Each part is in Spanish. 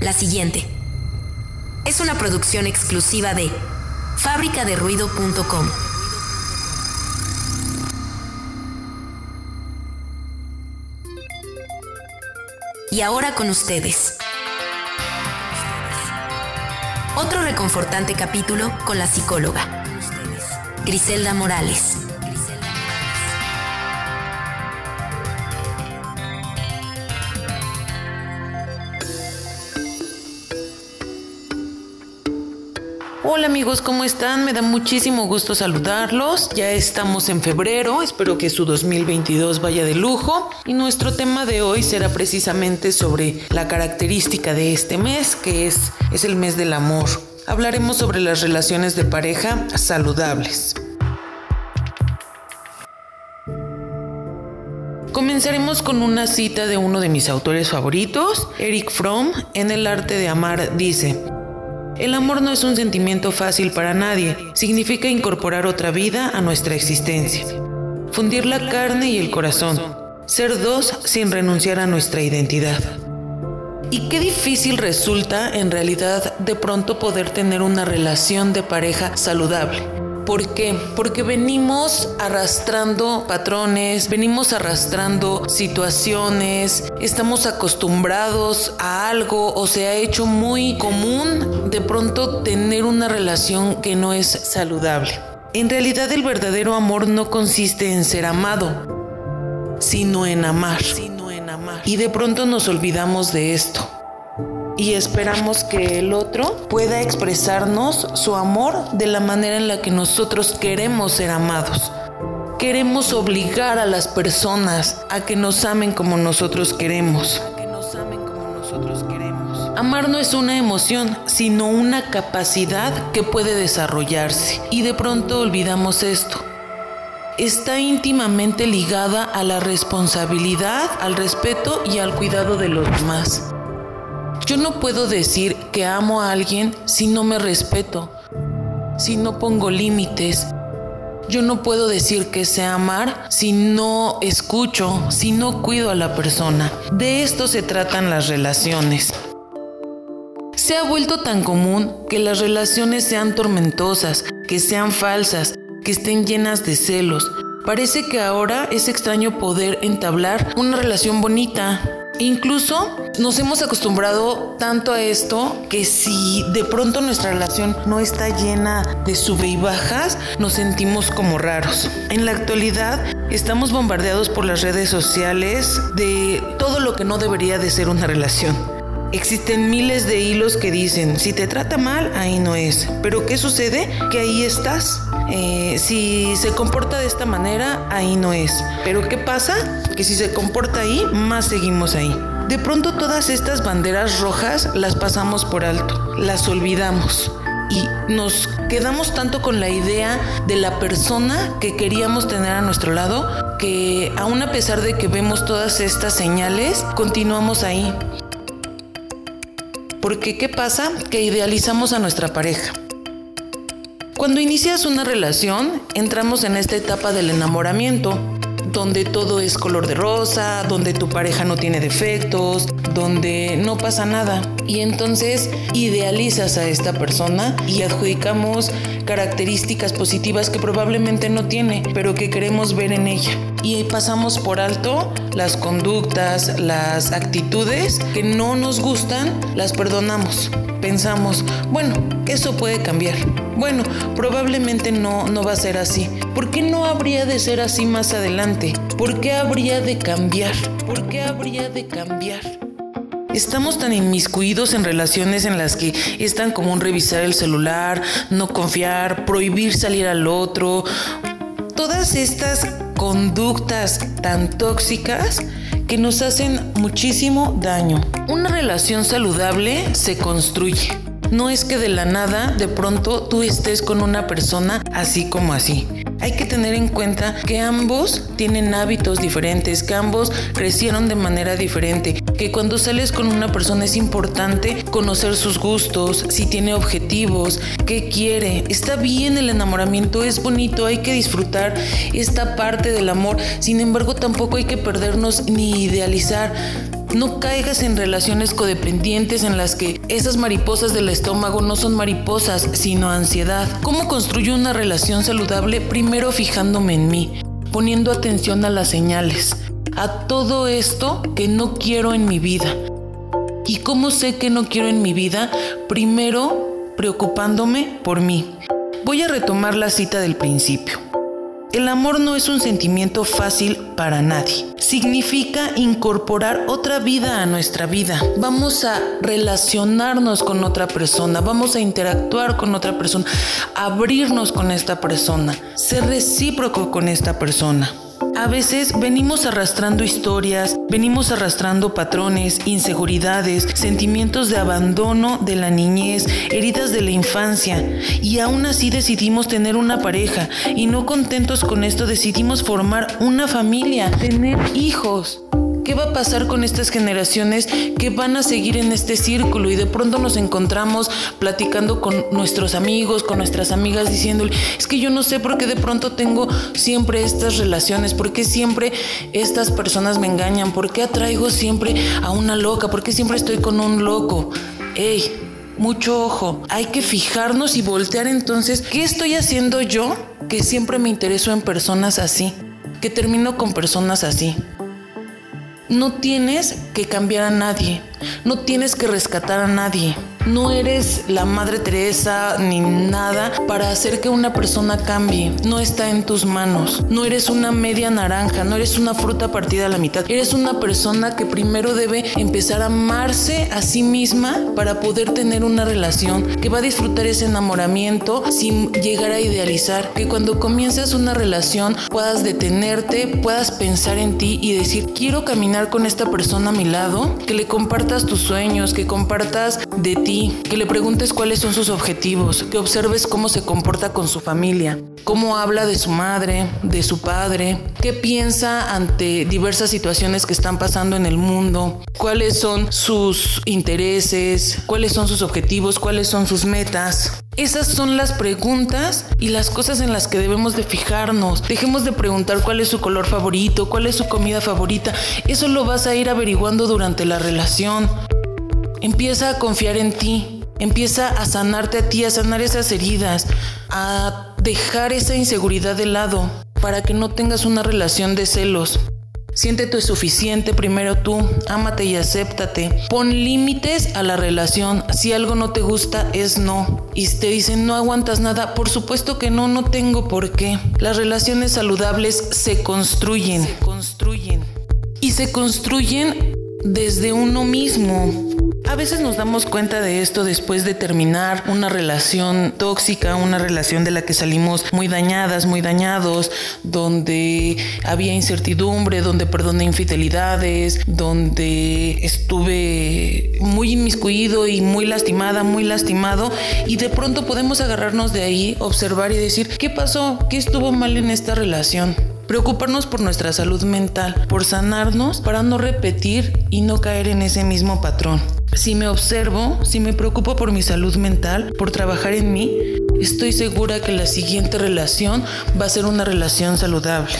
La siguiente es una producción exclusiva de fábricaderuido.com. Y ahora con ustedes. Otro reconfortante capítulo con la psicóloga, Griselda Morales. Hola amigos, ¿cómo están? Me da muchísimo gusto saludarlos. Ya estamos en febrero, espero que su 2022 vaya de lujo. Y nuestro tema de hoy será precisamente sobre la característica de este mes, que es, es el mes del amor. Hablaremos sobre las relaciones de pareja saludables. Comenzaremos con una cita de uno de mis autores favoritos, Eric Fromm, en El arte de amar dice, el amor no es un sentimiento fácil para nadie, significa incorporar otra vida a nuestra existencia, fundir la carne y el corazón, ser dos sin renunciar a nuestra identidad. Y qué difícil resulta en realidad de pronto poder tener una relación de pareja saludable ¿Por qué? Porque venimos arrastrando patrones, venimos arrastrando situaciones, estamos acostumbrados a algo o se ha hecho muy común de pronto tener una relación que no es saludable. En realidad el verdadero amor no consiste en ser amado, sino en amar. Y de pronto nos olvidamos de esto y esperamos que el otro pueda expresarnos su amor de la manera en la que nosotros queremos ser amados. Queremos obligar a las personas a que nos amen como nosotros queremos. Amar no es una emoción, sino una capacidad que puede desarrollarse. Y de pronto olvidamos esto. Está íntimamente ligada a la responsabilidad, al respeto y al cuidado de los demás. Yo no puedo decir que amo a alguien si no me respeto, si no pongo límites. Yo no puedo decir que sé amar si no escucho, si no cuido a la persona. De esto se tratan las relaciones. Se ha vuelto tan común que las relaciones sean tormentosas, que sean falsas, que estén llenas de celos. Parece que ahora es extraño poder entablar una relación bonita, Incluso nos hemos acostumbrado tanto a esto que si de pronto nuestra relación no está llena de sube y bajas, nos sentimos como raros. En la actualidad estamos bombardeados por las redes sociales de todo lo que no debería de ser una relación. Existen miles de hilos que dicen, si te trata mal, ahí no es. Pero ¿qué sucede? Que ahí estás. Eh, si se comporta de esta manera, ahí no es. Pero ¿qué pasa? Que si se comporta ahí, más seguimos ahí. De pronto todas estas banderas rojas las pasamos por alto, las olvidamos y nos quedamos tanto con la idea de la persona que queríamos tener a nuestro lado que aún a pesar de que vemos todas estas señales, continuamos ahí. Porque ¿qué pasa? Que idealizamos a nuestra pareja. Cuando inicias una relación, entramos en esta etapa del enamoramiento, donde todo es color de rosa, donde tu pareja no tiene defectos, donde no pasa nada. Y entonces idealizas a esta persona y adjudicamos características positivas que probablemente no tiene, pero que queremos ver en ella. Y pasamos por alto las conductas, las actitudes que no nos gustan, las perdonamos. Pensamos, bueno, eso puede cambiar. Bueno, probablemente no, no va a ser así. ¿Por qué no habría de ser así más adelante? ¿Por qué habría de cambiar? ¿Por qué habría de cambiar? Estamos tan inmiscuidos en relaciones en las que es tan común revisar el celular, no confiar, prohibir salir al otro. Todas estas conductas tan tóxicas que nos hacen muchísimo daño. Una relación saludable se construye. No es que de la nada de pronto tú estés con una persona así como así. Hay que tener en cuenta que ambos tienen hábitos diferentes, que ambos crecieron de manera diferente, que cuando sales con una persona es importante conocer sus gustos, si tiene objetivos, qué quiere. Está bien el enamoramiento, es bonito, hay que disfrutar esta parte del amor. Sin embargo, tampoco hay que perdernos ni idealizar No caigas en relaciones codependientes en las que esas mariposas del estómago no son mariposas, sino ansiedad. ¿Cómo construyo una relación saludable? Primero fijándome en mí, poniendo atención a las señales, a todo esto que no quiero en mi vida. ¿Y cómo sé que no quiero en mi vida? Primero preocupándome por mí. Voy a retomar la cita del principio. El amor no es un sentimiento fácil para nadie. Significa incorporar otra vida a nuestra vida. Vamos a relacionarnos con otra persona, vamos a interactuar con otra persona, abrirnos con esta persona, ser recíproco con esta persona. A veces venimos arrastrando historias, venimos arrastrando patrones, inseguridades, sentimientos de abandono de la niñez, heridas de la infancia y aún así decidimos tener una pareja y no contentos con esto decidimos formar una familia, tener hijos. ¿Qué va a pasar con estas generaciones que van a seguir en este círculo? Y de pronto nos encontramos platicando con nuestros amigos, con nuestras amigas, diciéndole, es que yo no sé por qué de pronto tengo siempre estas relaciones, por qué siempre estas personas me engañan, por qué atraigo siempre a una loca, por qué siempre estoy con un loco. ¡Ey! Mucho ojo, hay que fijarnos y voltear entonces, ¿qué estoy haciendo yo que siempre me intereso en personas así? Que termino con personas así. No tienes que cambiar a nadie, no tienes que rescatar a nadie. No eres la Madre Teresa ni nada para hacer que una persona cambie. No está en tus manos. No eres una media naranja, no eres una fruta partida a la mitad. Eres una persona que primero debe empezar a amarse a sí misma para poder tener una relación, que va a disfrutar ese enamoramiento sin llegar a idealizar. Que cuando comienzas una relación puedas detenerte, puedas pensar en ti y decir, quiero caminar con esta persona a mi lado, que le compartas tus sueños, que compartas de ti que le preguntes cuáles son sus objetivos, que observes cómo se comporta con su familia, cómo habla de su madre, de su padre, qué piensa ante diversas situaciones que están pasando en el mundo, cuáles son sus intereses, cuáles son sus objetivos, cuáles son sus metas. Esas son las preguntas y las cosas en las que debemos de fijarnos. Dejemos de preguntar cuál es su color favorito, cuál es su comida favorita. Eso lo vas a ir averiguando durante la relación. Empieza a confiar en ti, empieza a sanarte a ti, a sanar esas heridas, a dejar esa inseguridad de lado para que no tengas una relación de celos. Siéntete suficiente primero tú, ámate y acéptate. Pon límites a la relación. Si algo no te gusta, es no. Y te dicen no aguantas nada, por supuesto que no, no tengo por qué. Las relaciones saludables se construyen. Se construyen. Y se construyen desde uno mismo. Veces nos damos cuenta de esto después de terminar una relación tóxica, una relación de la que salimos muy dañadas, muy dañados, donde había incertidumbre, donde perdoné infidelidades, donde estuve muy inmiscuido y muy lastimada, muy lastimado, y de pronto podemos agarrarnos de ahí, observar y decir, ¿qué pasó? ¿Qué estuvo mal en esta relación? Preocuparnos por nuestra salud mental, por sanarnos para no repetir y no caer en ese mismo patrón. Si me observo, si me preocupo por mi salud mental, por trabajar en mí, estoy segura que la siguiente relación va a ser una relación saludable.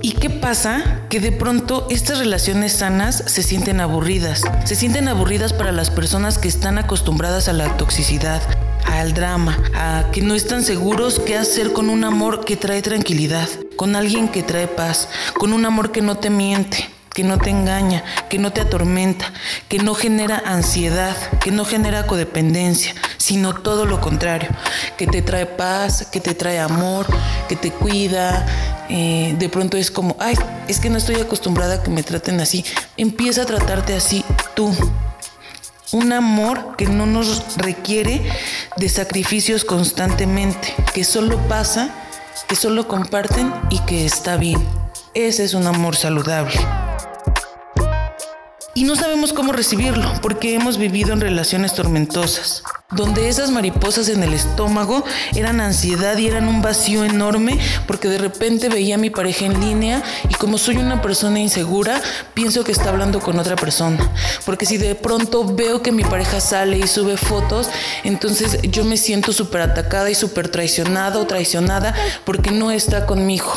¿Y qué pasa? Que de pronto estas relaciones sanas se sienten aburridas. Se sienten aburridas para las personas que están acostumbradas a la toxicidad, al drama, a que no están seguros qué hacer con un amor que trae tranquilidad, con alguien que trae paz, con un amor que no te miente que no te engaña, que no te atormenta, que no genera ansiedad, que no genera codependencia, sino todo lo contrario, que te trae paz, que te trae amor, que te cuida. Eh, de pronto es como, ay, es que no estoy acostumbrada a que me traten así. Empieza a tratarte así tú. Un amor que no nos requiere de sacrificios constantemente, que solo pasa, que solo comparten y que está bien. Ese es un amor saludable. Y no sabemos cómo recibirlo porque hemos vivido en relaciones tormentosas, donde esas mariposas en el estómago eran ansiedad y eran un vacío enorme porque de repente veía a mi pareja en línea y como soy una persona insegura, pienso que está hablando con otra persona. Porque si de pronto veo que mi pareja sale y sube fotos, entonces yo me siento súper atacada y súper traicionada o traicionada porque no está conmigo.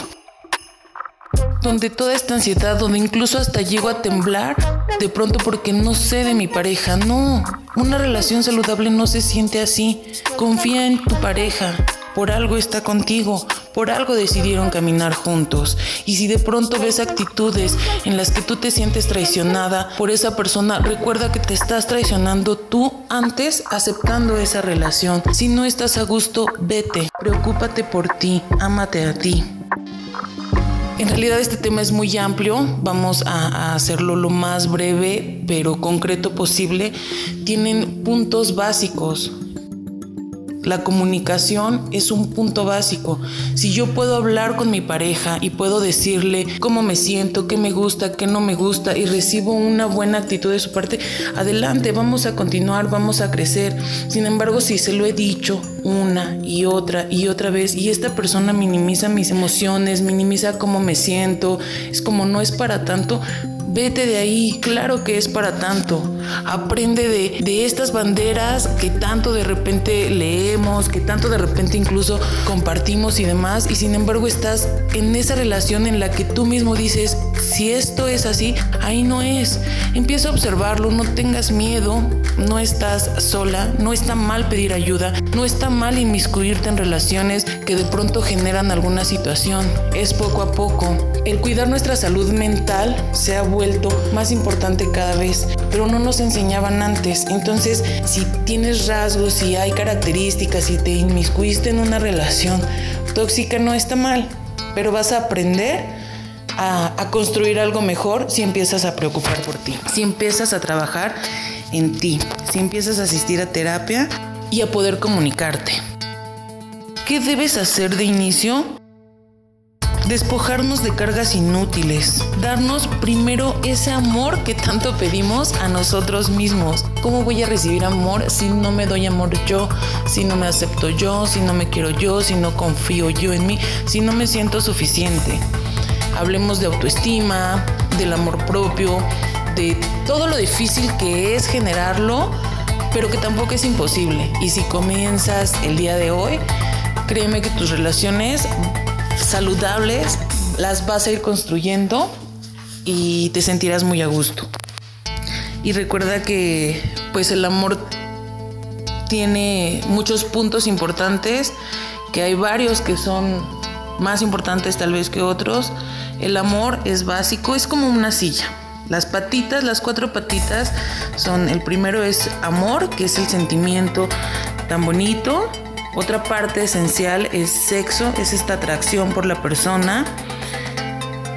Donde toda esta ansiedad, donde incluso hasta llego a temblar de pronto porque no sé de mi pareja. No, una relación saludable no se siente así. Confía en tu pareja. Por algo está contigo, por algo decidieron caminar juntos. Y si de pronto ves actitudes en las que tú te sientes traicionada por esa persona, recuerda que te estás traicionando tú antes aceptando esa relación. Si no estás a gusto, vete. Preocúpate por ti, ámate a ti. En realidad este tema es muy amplio, vamos a, hacerlo lo más breve pero concreto posible. Tienen puntos básicos, la comunicación es un punto básico. Si yo puedo hablar con mi pareja y puedo decirle cómo me siento, qué me gusta, qué no me gusta y recibo una buena actitud de su parte, adelante, vamos a continuar, vamos a crecer. Sin embargo, si se lo he dicho una y otra y otra vez y esta persona minimiza mis emociones, minimiza cómo me siento, es como no es para tanto, Vete de ahí, claro que es para tanto. Aprende de, de, estas banderas que tanto de repente leemos, que tanto de repente incluso compartimos y demás, y sin embargo estás en esa relación en la que tú mismo dices, si esto es así, ahí no es. Empieza a observarlo, no tengas miedo, no estás sola, no está mal pedir ayuda, no está mal inmiscuirte en relaciones que de pronto generan alguna situación. Es poco a poco. El cuidar nuestra salud mental se ha vuelto más importante cada vez, pero no nos enseñaban antes. Entonces, si tienes rasgos, si hay características, si te inmiscuiste en una relación tóxica, no está mal, pero vas a aprender a, construir algo mejor si empiezas a preocupar por ti, si empiezas a trabajar en ti, si empiezas a asistir a terapia y a poder comunicarte. ¿Qué debes hacer de inicio? Despojarnos de cargas inútiles, darnos primero ese amor que tanto pedimos a nosotros mismos. ¿Cómo voy a recibir amor si no me doy amor yo, si no me acepto yo, si no me quiero yo, si no confío yo en mí, si no me siento suficiente? hablemos de autoestima, del amor propio, de todo lo difícil que es generarlo, pero que tampoco es imposible. Y si comienzas el día de hoy, créeme que tus relaciones saludables las vas a ir construyendo y te sentirás muy a gusto. Y recuerda que pues el amor tiene muchos puntos importantes, que hay varios que son más importantes tal vez que otros, el amor es básico, es como una silla. Las patitas, las cuatro patitas son, el primero es amor, que es el sentimiento tan bonito. Otra parte esencial es sexo, es esta atracción por la persona.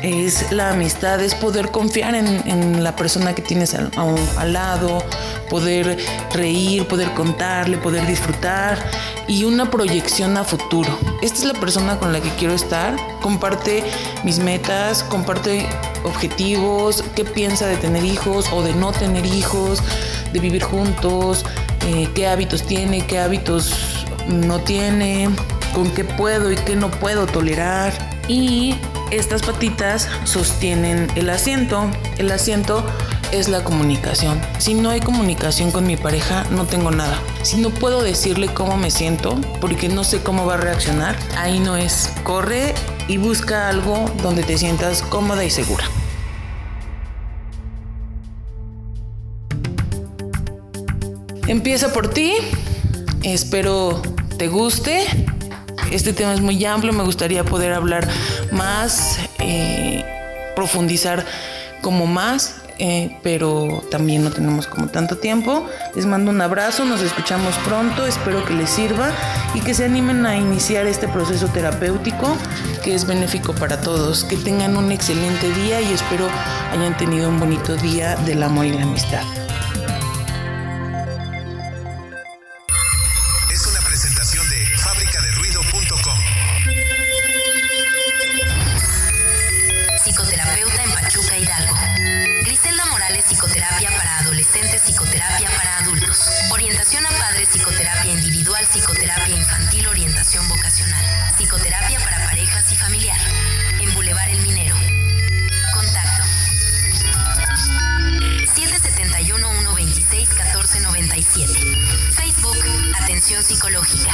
Es la amistad, es poder confiar en, la persona que tienes al, al lado, poder reír, poder contarle, poder disfrutar y una proyección a futuro. Esta es la persona con la que quiero estar. Comparte mis metas, comparte objetivos, qué piensa de tener hijos o de no tener hijos, de vivir juntos, eh, qué hábitos tiene, qué hábitos no tiene, con qué puedo y qué no puedo tolerar. Y estas patitas sostienen el asiento. El asiento es la comunicación. Si no hay comunicación con mi pareja, no tengo nada. Si no puedo decirle cómo me siento, porque no sé cómo va a reaccionar, ahí no es. Corre y busca algo donde te sientas cómoda y segura. Empieza por ti. Espero te guste. Este tema es muy amplio. Me gustaría poder hablar más, eh, profundizar como más eh, pero también no tenemos como tanto tiempo. Les mando un abrazo, nos escuchamos pronto, espero que les sirva y que se animen a iniciar este proceso terapéutico que es benéfico para todos. Que tengan un excelente día y espero hayan tenido un bonito día del amor y la amistad. Psicoterapia para parejas y familiar, en Boulevard El Minero. Contacto 771-126-1497. Facebook, Atención Psicológica.